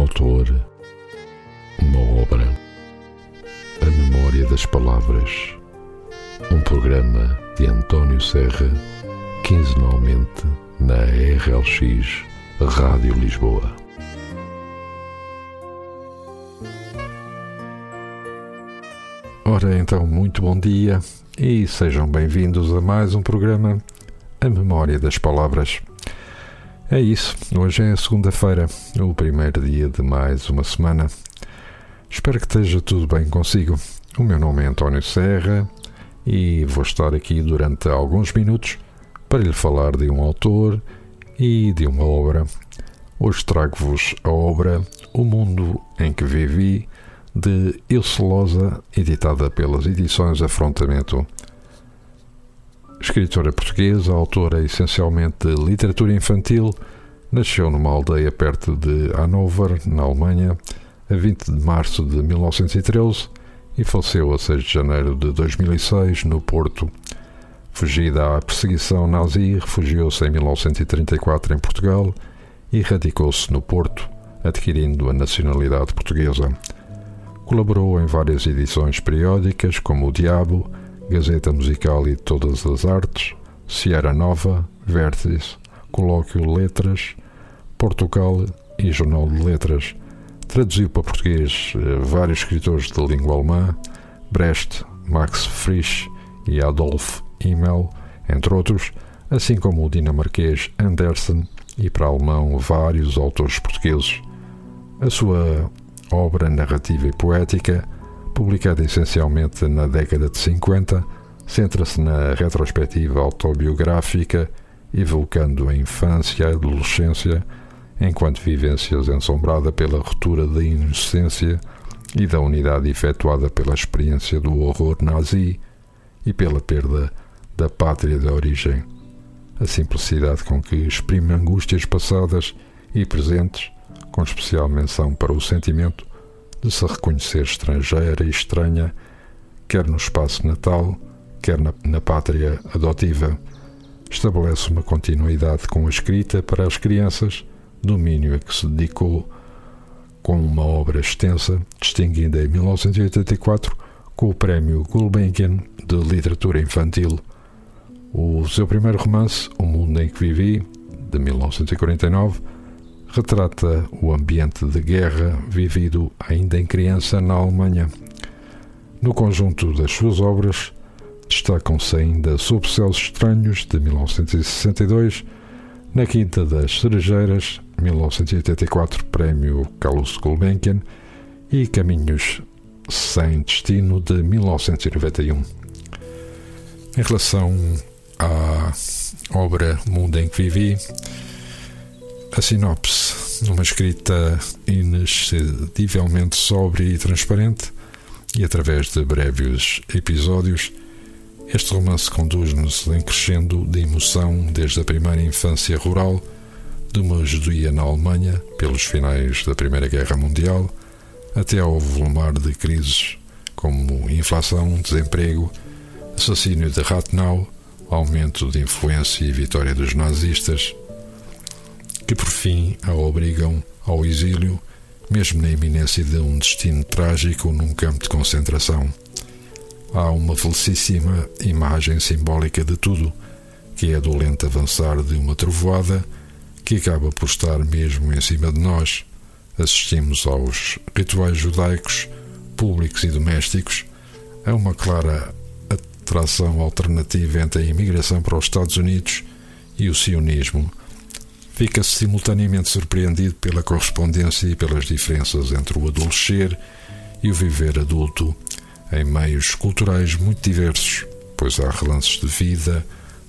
autor, uma obra, a memória das palavras, um programa de António Serra, quinzenalmente na RLX Rádio Lisboa. Ora então, muito bom dia e sejam bem-vindos a mais um programa, A Memória das Palavras. É isso, hoje é segunda-feira, o primeiro dia de mais uma semana. Espero que esteja tudo bem consigo. O meu nome é António Serra e vou estar aqui durante alguns minutos para lhe falar de um autor e de uma obra. Hoje trago-vos a obra O Mundo em que Vivi, de Ilse Loza, editada pelas edições Afrontamento escritora portuguesa, autora essencialmente de literatura infantil, nasceu numa aldeia perto de Hannover, na Alemanha, a 20 de março de 1913 e faleceu a 6 de janeiro de 2006 no Porto. Fugida à perseguição nazi, refugiou-se em 1934 em Portugal e radicou-se no Porto, adquirindo a nacionalidade portuguesa. Colaborou em várias edições periódicas, como O Diabo, Gazeta Musical e Todas as Artes, Sierra Nova, Vértice, Colóquio Letras, Portugal e Jornal de Letras. Traduziu para português eh, vários escritores de língua alemã, Brecht, Max Frisch e Adolf Himmel, entre outros, assim como o dinamarquês Andersen e para alemão vários autores portugueses. A sua obra narrativa e poética publicada essencialmente na década de 50, centra-se na retrospectiva autobiográfica, evocando a infância e a adolescência, enquanto vivências ensombrada pela ruptura da inocência e da unidade efetuada pela experiência do horror nazi e pela perda da pátria de origem. A simplicidade com que exprime angústias passadas e presentes, com especial menção para o sentimento de se reconhecer estrangeira e estranha, quer no espaço natal, quer na, na pátria adotiva. Estabelece uma continuidade com a escrita para as crianças, domínio a que se dedicou com uma obra extensa, distinguida em 1984 com o Prémio Gulbenkian de Literatura Infantil. O seu primeiro romance, O Mundo em que Vivi, de 1949, retrata o ambiente de guerra vivido ainda em criança na Alemanha. No conjunto das suas obras, destacam-se ainda Sob Céus Estranhos, de 1962, Na Quinta das Cerejeiras, 1984, Prémio Carlos Gulbenkian, e Caminhos Sem Destino, de 1991. Em relação à obra Mundo em que Vivi, a sinopse, numa escrita inexcedivelmente sóbria e transparente, e através de breves episódios, este romance conduz-nos em crescendo de emoção desde a primeira infância rural de uma judia na Alemanha, pelos finais da Primeira Guerra Mundial, até ao volumar de crises como inflação, desemprego, assassínio de Rathenau, aumento de influência e vitória dos nazistas, que por fim a obrigam ao exílio, mesmo na iminência de um destino trágico num campo de concentração. Há uma felicíssima imagem simbólica de tudo, que é do lento avançar de uma trovoada que acaba por estar mesmo em cima de nós. Assistimos aos rituais judaicos, públicos e domésticos, a uma clara atração alternativa entre a imigração para os Estados Unidos e o sionismo fica-se simultaneamente surpreendido pela correspondência e pelas diferenças entre o adolescer e o viver adulto em meios culturais muito diversos, pois há relances de vida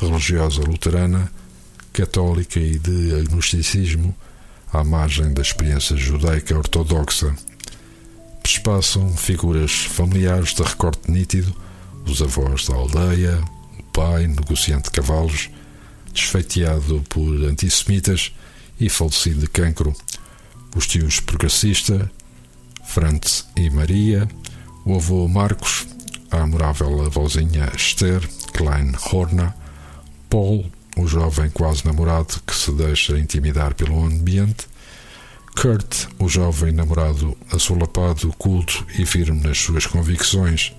religiosa luterana, católica e de agnosticismo à margem da experiência judaica ortodoxa. Espaçam figuras familiares de recorte nítido, os avós da aldeia, o pai, negociante de cavalos, desfeiteado por antissemitas e falecido de cancro, os tios progressista, Franz e Maria, o avô Marcos, a amorável avózinha Esther Klein Horner, Paul, o jovem quase namorado que se deixa intimidar pelo ambiente, Kurt, o jovem namorado assolapado, culto e firme nas suas convicções.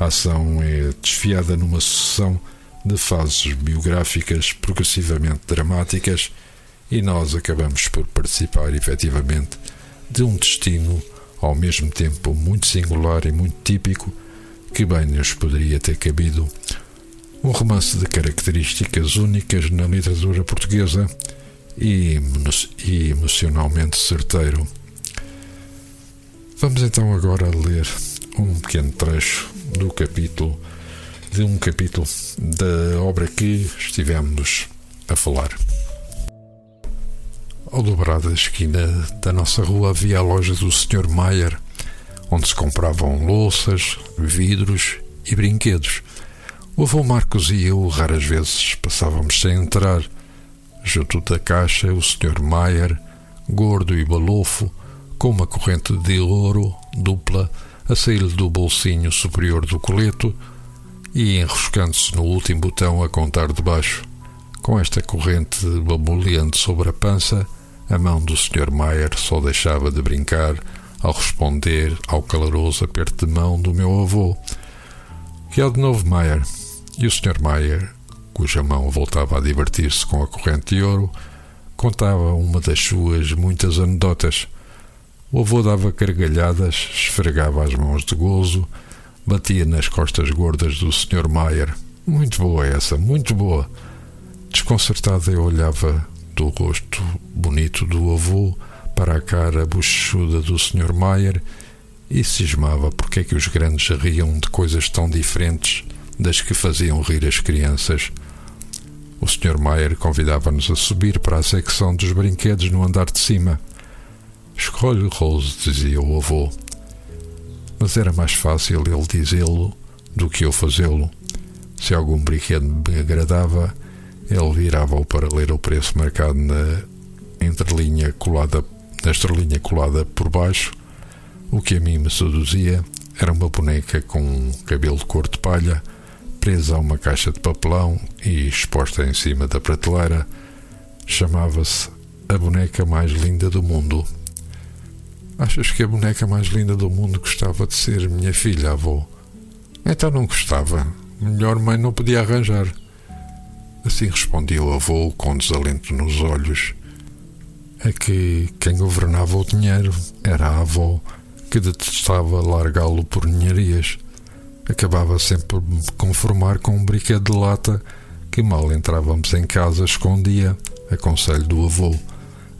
A ação é desfiada numa sucessão de fases biográficas progressivamente dramáticas e nós acabamos por participar efetivamente de um destino ao mesmo tempo muito singular e muito típico que bem nos poderia ter cabido. Um romance de características únicas na literatura portuguesa e, e emocionalmente certeiro. Vamos então agora ler um pequeno trecho do capítulo de um capítulo da obra que estivemos a falar. Ao dobrar da esquina da nossa rua havia a loja do Sr. Maier, onde se compravam louças, vidros e brinquedos. O avô Marcos e eu raras vezes passávamos sem entrar. Junto da caixa, o Sr. Maier, gordo e balofo, com uma corrente de ouro dupla a sair-lhe do bolsinho superior do coleto e enroscando-se no último botão a contar de baixo. Com esta corrente bamboleante sobre a pança, a mão do Sr. Maier só deixava de brincar ao responder ao caloroso aperto de mão do meu avô. Que é de novo, Maier? E o Sr. Maier, cuja mão voltava a divertir-se com a corrente de ouro, contava uma das suas muitas anedotas. O avô dava gargalhadas, esfregava as mãos de gozo, batia nas costas gordas do Sr. Maier. Muito boa essa, muito boa. Desconcertada, eu olhava do rosto bonito do avô para a cara bochechuda do Sr. Maier e cismava porque é que os grandes riam de coisas tão diferentes das que faziam rir as crianças. O Sr. Maier convidava-nos a subir para a secção dos brinquedos no andar de cima. Escolhe Rose, dizia o avô. Mas era mais fácil ele dizê-lo do que eu fazê-lo. Se algum brinquedo me agradava, ele virava-o para ler o preço marcado na entrelinha colada, na estrelinha colada por baixo. O que a mim me seduzia era uma boneca com um cabelo de cor de palha, presa a uma caixa de papelão e exposta em cima da prateleira. Chamava-se a boneca mais linda do mundo. Achas que a boneca mais linda do mundo gostava de ser minha filha, avô? Então não gostava. Melhor mãe não podia arranjar. Assim respondia o avô com desalento nos olhos. É que quem governava o dinheiro era a avó, que detestava largá-lo por ninharias. Acabava sempre por me conformar com um brinquedo de lata que mal entrávamos em casa escondia, a conselho do avô,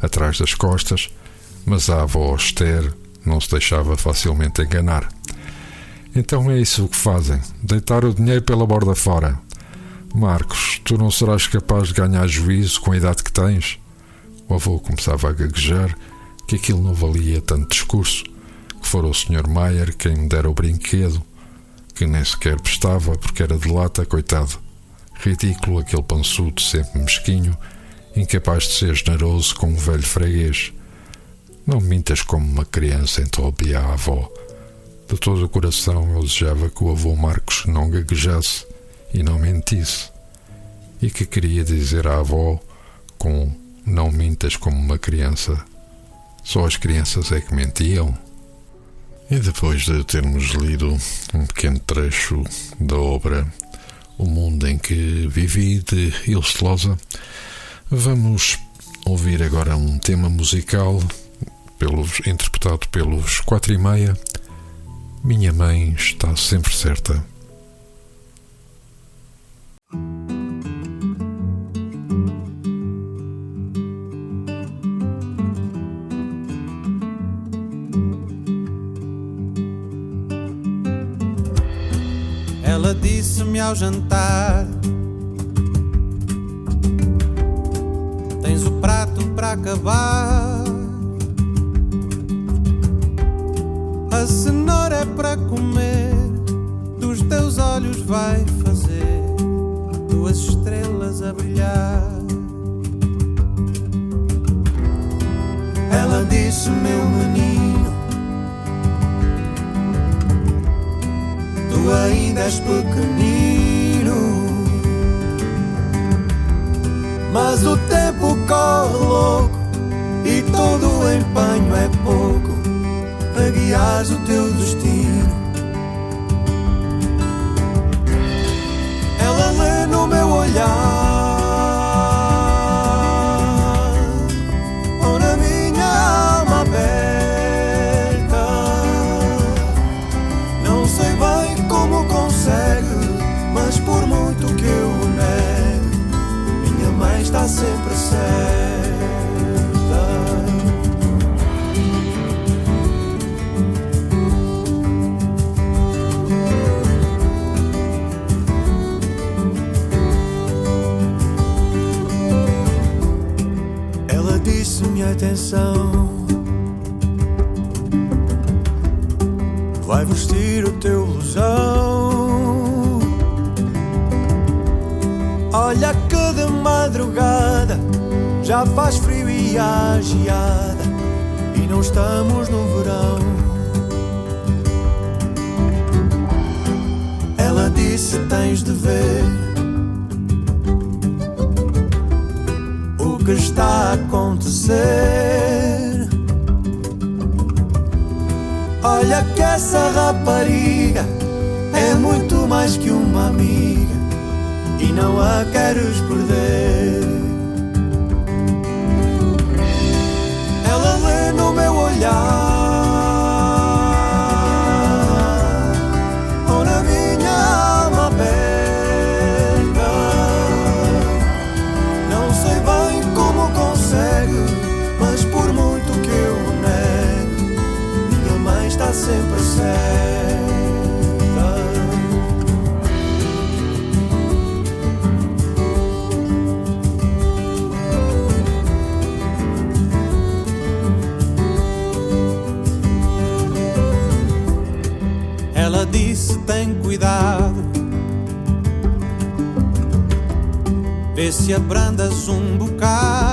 atrás das costas, mas a avó Esther não se deixava facilmente enganar. Então é isso que fazem: deitar o dinheiro pela borda fora. Marcos, tu não serás capaz de ganhar juízo com a idade que tens? O avô começava a gaguejar que aquilo não valia tanto discurso, que fora o Sr. Maier quem me dera o brinquedo, que nem sequer prestava porque era de lata, coitado. Ridículo aquele pançudo sempre mesquinho, incapaz de ser generoso com um velho freguês. Não mintas como uma criança, interrompia a avó. De todo o coração eu desejava que o avô Marcos não gaguejasse e não mentisse, e que queria dizer à avó com não mintas como uma criança. Só as crianças é que mentiam. E depois de termos lido um pequeno trecho da obra O Mundo em que Vivi, de Ilse Loza, vamos ouvir agora um tema musical pelos, interpretado pelos Quatro e Meia. Minha mãe está sempre certa. Ela disse-me ao jantar: Tens o prato para acabar. A cenoura é para comer, dos teus olhos vai fazer duas estrelas a brilhar. Ela disse, meu menino, tu ainda és pequenino, mas o tempo corre louco e todo o empenho é pouco para guiar o teu destino. Ela lê no meu olhar. Vai vestir o teu ilusão. Olha de madrugada já faz frio e há geada e não estamos no verão. Ela disse: Tens de ver o que está a acontecer. Olha que essa rapariga é muito mais que uma amiga e não a queres perder. Ela lê no meu olhar. Sempre certa. disse: tem cuidado. Vê se abrandas um bocado.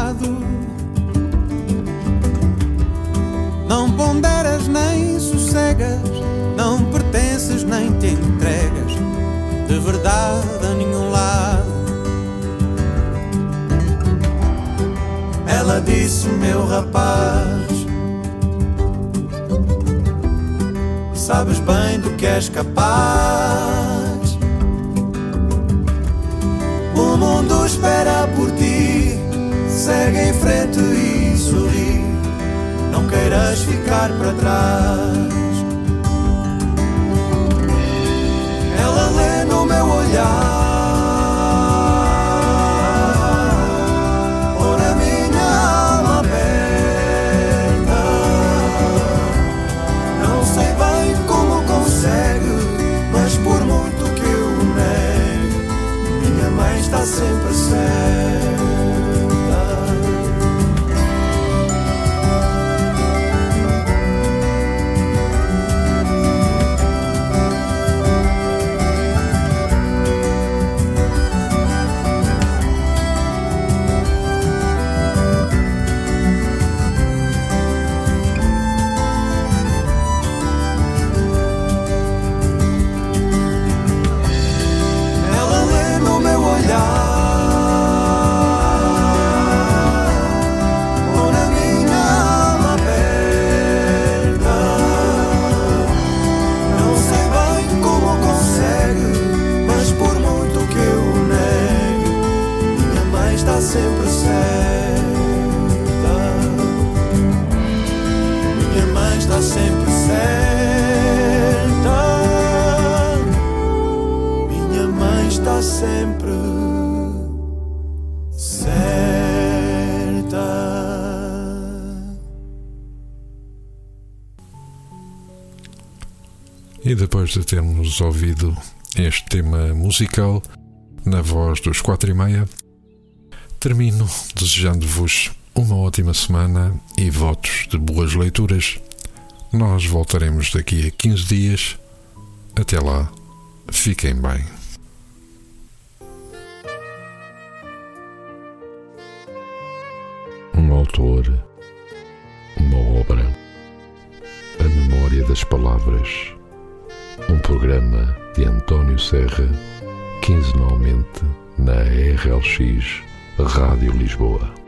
Sossegas, não pertences nem te entregas de verdade a nenhum lado. Ela disse, meu rapaz. sabes bem do que és capaz. O mundo espera por ti, segue em frente e sorri. Não queiras ficar para trás. Sempre certa. E depois de termos ouvido este tema musical na voz dos quatro e meia, termino desejando-vos uma ótima semana e votos de boas leituras. Nós voltaremos daqui a 15 dias. Até lá, fiquem bem. Autor, uma obra, a memória das palavras. Um programa de António Serra, quinzenalmente na RLX Rádio Lisboa.